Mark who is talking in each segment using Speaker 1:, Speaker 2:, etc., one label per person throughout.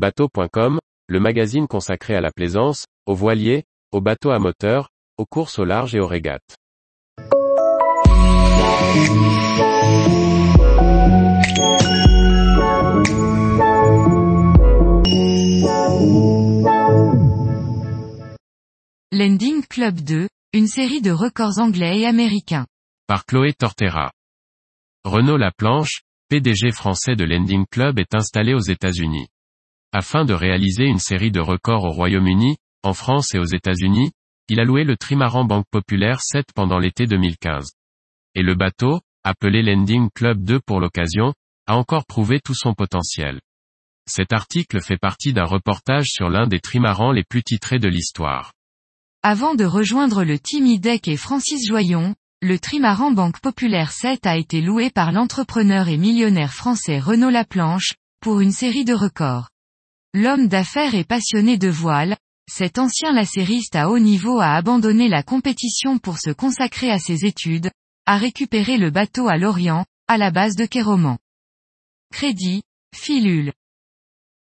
Speaker 1: Bateau.com, le magazine consacré à la plaisance, aux voiliers, aux bateaux à moteur, aux courses au large et aux régates.
Speaker 2: Landing Club 2, une série de records anglais et américains.
Speaker 1: Par Chloé Tortera. Renaud Laplanche, PDG français de Landing Club est installé aux États-Unis. Afin de réaliser une série de records au Royaume-Uni, en France et aux États-Unis, il a loué le trimaran Banque Populaire 7 pendant l'été 2015. Et le bateau, appelé Landing Club 2 pour l'occasion, a encore prouvé tout son potentiel. Cet article fait partie d'un reportage sur l'un des trimarans les plus titrés de l'histoire.
Speaker 2: Avant de rejoindre le Team IDEC et Francis Joyon, le trimaran Banque Populaire 7 a été loué par l'entrepreneur et millionnaire français Renaud Laplanche, pour une série de records. L'homme d'affaires et passionné de voile, cet ancien lacériste à haut niveau a abandonné la compétition pour se consacrer à ses études, a récupéré le bateau à Lorient, à la base de Kéroman. Crédit, filule.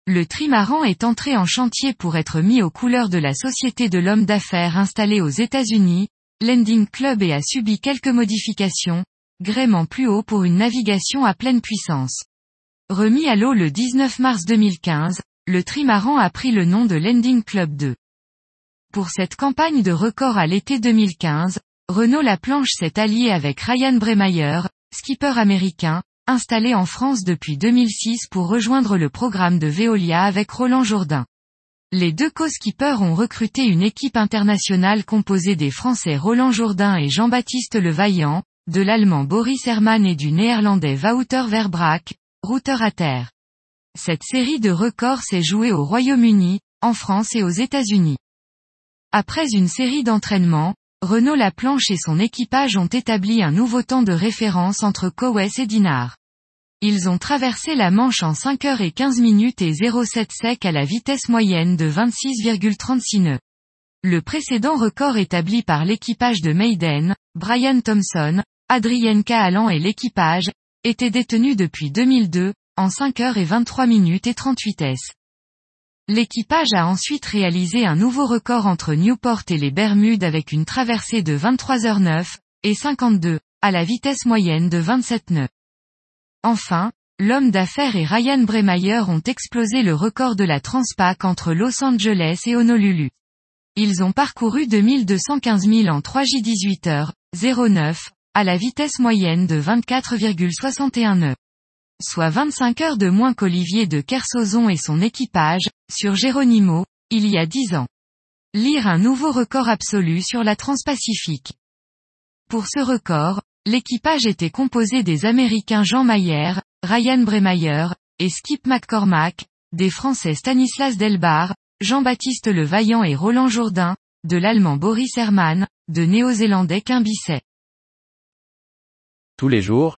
Speaker 2: Le trimaran est entré en chantier pour être mis aux couleurs de la société de l'homme d'affaires installé aux États-Unis, Landing Club et a subi quelques modifications, gréement plus haut pour une navigation à pleine puissance. Remis à l'eau le 19 mars 2015, le trimaran a pris le nom de Landing Club 2. Pour cette campagne de record à l'été 2015, Renault Laplanche s'est allié avec Ryan Bremeyer, skipper américain, installé en France depuis 2006 pour rejoindre le programme de Veolia avec Roland Jourdain. Les deux co-skippers ont recruté une équipe internationale composée des Français Roland Jourdain et Jean-Baptiste Levaillant, de l'Allemand Boris Hermann et du Néerlandais Wouter Verbraak, routeur à terre. Cette série de records s'est jouée au Royaume-Uni, en France et aux États-Unis. Après une série d'entraînements, Renault Laplanche et son équipage ont établi un nouveau temps de référence entre Cowes et Dinard. Ils ont traversé la Manche en 5 heures et 15 minutes et 07 sec à la vitesse moyenne de 26,36 nœuds. Le précédent record établi par l'équipage de Maiden, Brian Thompson, Adrien Cahalan et l'équipage, était détenu depuis 2002, en 5 heures et 23 minutes et 38 s. L'équipage a ensuite réalisé un nouveau record entre Newport et les Bermudes avec une traversée de 23h09, et 52, à la vitesse moyenne de 27 nœuds. Enfin, l'homme d'affaires et Ryan Bremeyer ont explosé le record de la Transpac entre Los Angeles et Honolulu. Ils ont parcouru 2215 000 en 3J18 heures, 09, à la vitesse moyenne de 24,61 nœuds soit 25 heures de moins qu'Olivier de Kersozon et son équipage, sur Geronimo, il y a 10 ans. Lire un nouveau record absolu sur la Transpacifique. Pour ce record, l'équipage était composé des Américains Jean Mayer, Ryan Bremeyer, et Skip McCormack, des Français Stanislas Delbar, Jean-Baptiste Le Vaillant et Roland Jourdain, de l'Allemand Boris Hermann, de Néo-Zélandais Quimbisset.
Speaker 1: Tous les jours,